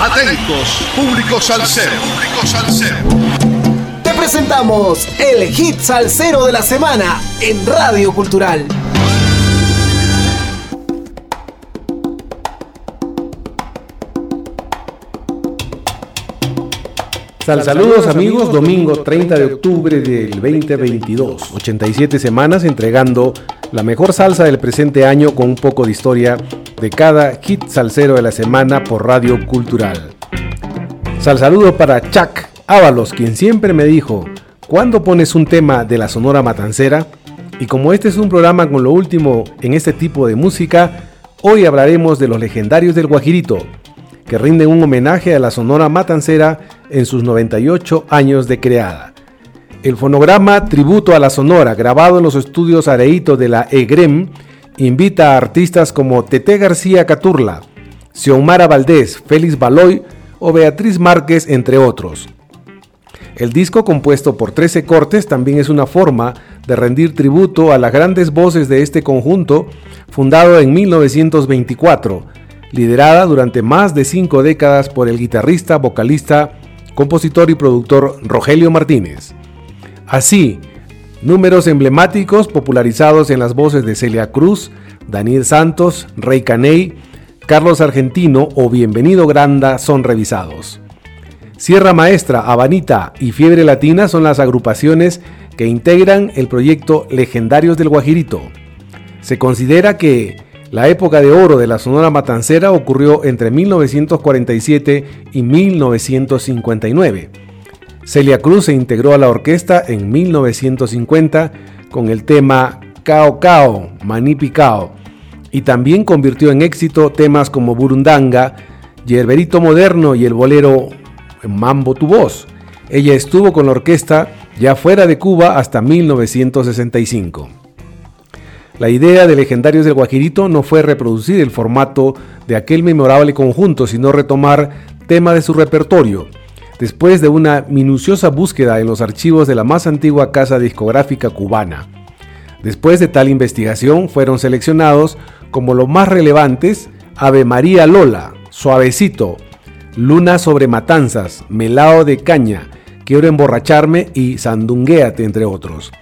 Atentos, público salsero. Público salsero. Te presentamos el hit salsero de la semana en Radio Cultural. Sal saludos amigos, domingo 30 de octubre del 2022, 87 semanas entregando la mejor salsa del presente año con un poco de historia de cada hit salsero de la semana por Radio Cultural. Sal saludo para Chuck Ábalos, quien siempre me dijo, ¿cuándo pones un tema de la Sonora Matancera? Y como este es un programa con lo último en este tipo de música, hoy hablaremos de los legendarios del Guajirito, que rinden un homenaje a la Sonora Matancera en sus 98 años de creada. El fonograma Tributo a la Sonora, grabado en los estudios Areito de la EGREM, invita a artistas como Tete García Caturla, Xiomara Valdés, Félix Baloy o Beatriz Márquez, entre otros. El disco, compuesto por 13 cortes, también es una forma de rendir tributo a las grandes voces de este conjunto, fundado en 1924, liderada durante más de cinco décadas por el guitarrista, vocalista, compositor y productor Rogelio Martínez. Así, números emblemáticos popularizados en las voces de Celia Cruz, Daniel Santos, Rey Caney, Carlos Argentino o Bienvenido Granda son revisados. Sierra Maestra, Habanita y Fiebre Latina son las agrupaciones que integran el proyecto Legendarios del Guajirito. Se considera que la época de oro de la Sonora Matancera ocurrió entre 1947 y 1959. Celia Cruz se integró a la orquesta en 1950 con el tema Cao Cao, Manipi Cao, y también convirtió en éxito temas como Burundanga, Yerberito Moderno y el bolero Mambo Tu Voz. Ella estuvo con la orquesta ya fuera de Cuba hasta 1965. La idea de Legendarios del Guajirito no fue reproducir el formato de aquel memorable conjunto, sino retomar temas de su repertorio. Después de una minuciosa búsqueda en los archivos de la más antigua casa discográfica cubana. Después de tal investigación fueron seleccionados como los más relevantes Ave María Lola, Suavecito, Luna sobre Matanzas, Melao de Caña, Quiero emborracharme y Sandunguéate, entre otros.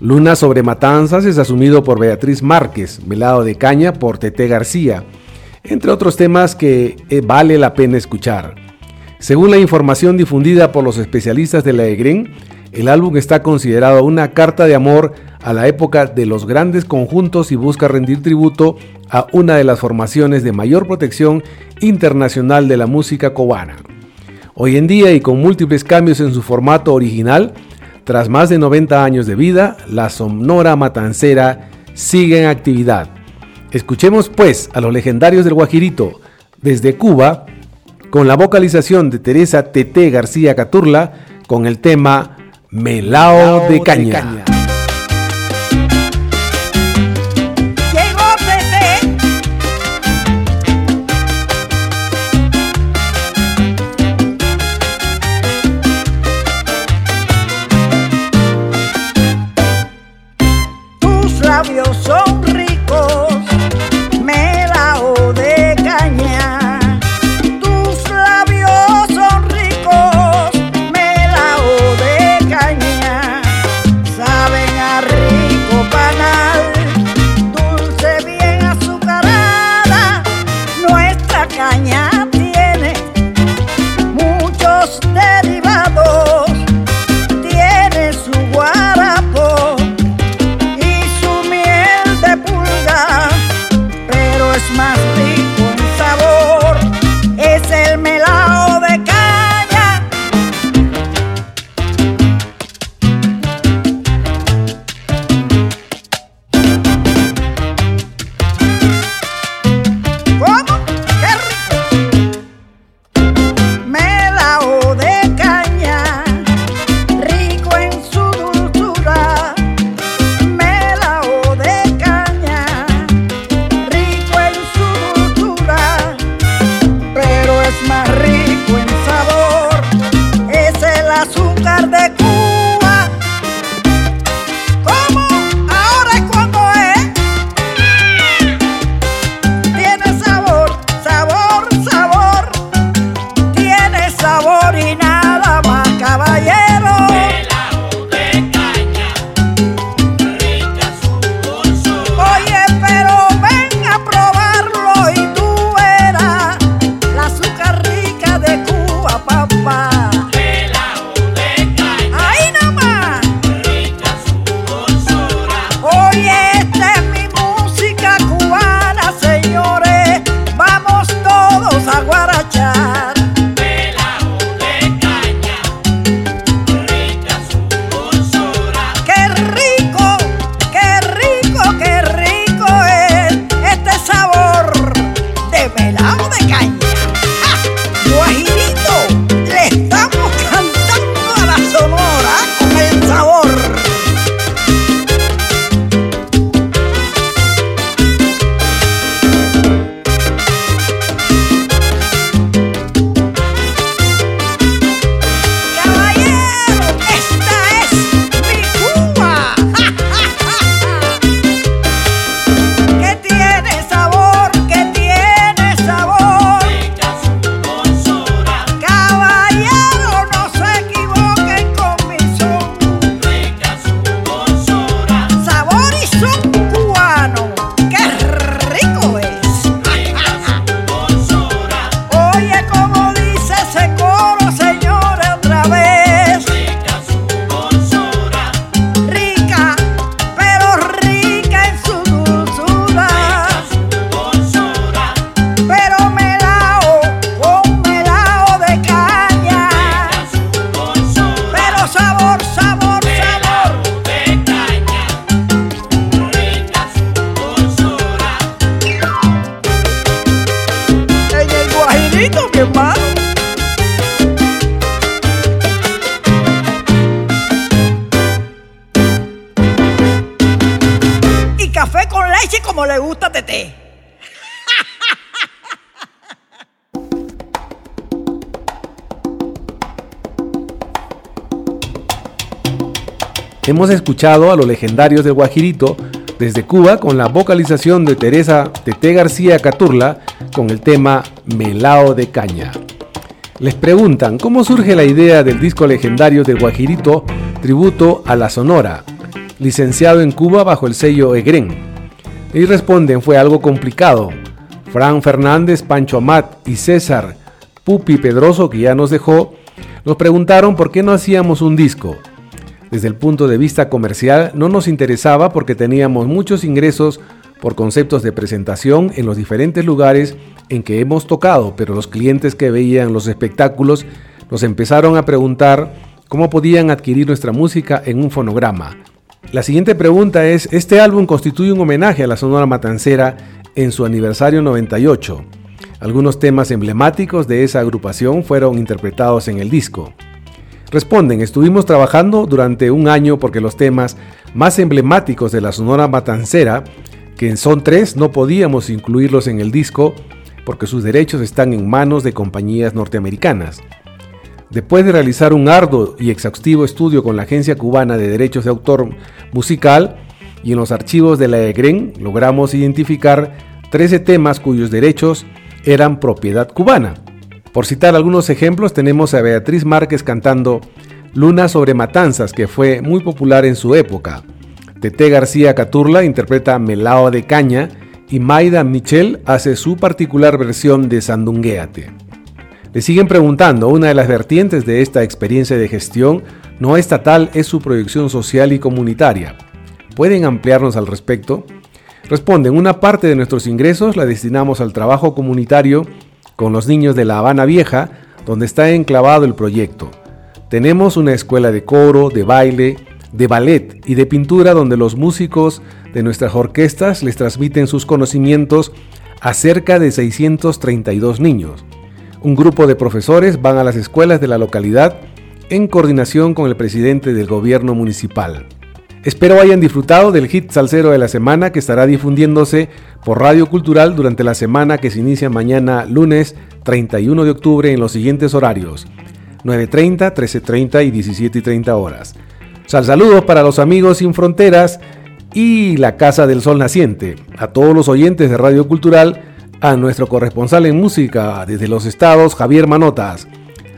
Luna sobre Matanzas es asumido por Beatriz Márquez, Melado de Caña por Tete García, entre otros temas que eh, vale la pena escuchar. Según la información difundida por los especialistas de la EGREN, el álbum está considerado una carta de amor a la época de los grandes conjuntos y busca rendir tributo a una de las formaciones de mayor protección internacional de la música cubana. Hoy en día y con múltiples cambios en su formato original, tras más de 90 años de vida, la Sonora Matancera sigue en actividad. Escuchemos pues a los legendarios del Guajirito desde Cuba con la vocalización de Teresa Tete García Caturla con el tema Melao de Caña. Ríete. Hemos escuchado a los legendarios del Guajirito desde Cuba con la vocalización de Teresa Tete García Caturla con el tema Melao de Caña. Les preguntan cómo surge la idea del disco legendario del Guajirito, tributo a la Sonora, licenciado en Cuba bajo el sello Egren. Y responden fue algo complicado. Fran Fernández, Pancho Amat y César Pupi Pedroso, que ya nos dejó, nos preguntaron por qué no hacíamos un disco. Desde el punto de vista comercial no nos interesaba porque teníamos muchos ingresos por conceptos de presentación en los diferentes lugares en que hemos tocado, pero los clientes que veían los espectáculos nos empezaron a preguntar cómo podían adquirir nuestra música en un fonograma. La siguiente pregunta es, ¿este álbum constituye un homenaje a la Sonora Matancera en su aniversario 98? Algunos temas emblemáticos de esa agrupación fueron interpretados en el disco. Responden, estuvimos trabajando durante un año porque los temas más emblemáticos de la Sonora Matancera, que son tres, no podíamos incluirlos en el disco porque sus derechos están en manos de compañías norteamericanas. Después de realizar un arduo y exhaustivo estudio con la Agencia Cubana de Derechos de Autor Musical y en los archivos de la EGREN, logramos identificar 13 temas cuyos derechos eran propiedad cubana. Por citar algunos ejemplos, tenemos a Beatriz Márquez cantando Luna sobre Matanzas, que fue muy popular en su época. Tete García Caturla interpreta Melao de Caña y Maida Michel hace su particular versión de Sandunguéate. Le siguen preguntando, una de las vertientes de esta experiencia de gestión no estatal es su proyección social y comunitaria. ¿Pueden ampliarnos al respecto? Responden, una parte de nuestros ingresos la destinamos al trabajo comunitario con los niños de La Habana Vieja, donde está enclavado el proyecto. Tenemos una escuela de coro, de baile, de ballet y de pintura donde los músicos de nuestras orquestas les transmiten sus conocimientos a cerca de 632 niños. Un grupo de profesores van a las escuelas de la localidad en coordinación con el presidente del gobierno municipal. Espero hayan disfrutado del hit salsero de la semana que estará difundiéndose por Radio Cultural durante la semana que se inicia mañana lunes 31 de octubre en los siguientes horarios 9.30, 13.30 y 17.30 horas. Sal saludos para los amigos sin fronteras y la Casa del Sol Naciente, a todos los oyentes de Radio Cultural, a nuestro corresponsal en música desde los estados Javier Manotas,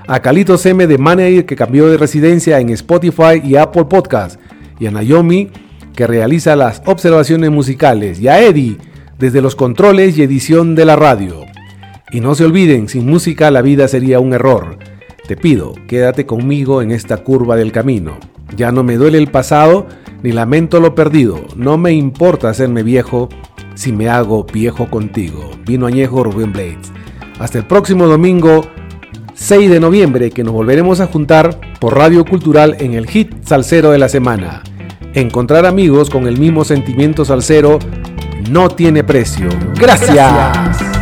a Calitos M de Manager que cambió de residencia en Spotify y Apple Podcast, y a Naomi, que realiza las observaciones musicales, y a Eddie, desde los controles y edición de la radio. Y no se olviden, sin música la vida sería un error. Te pido, quédate conmigo en esta curva del camino. Ya no me duele el pasado, ni lamento lo perdido. No me importa hacerme viejo si me hago viejo contigo. Vino añejo Rubén Blades. Hasta el próximo domingo 6 de noviembre que nos volveremos a juntar por Radio Cultural en el hit salsero de la semana. Encontrar amigos con el mismo sentimiento salsero no tiene precio. Gracias.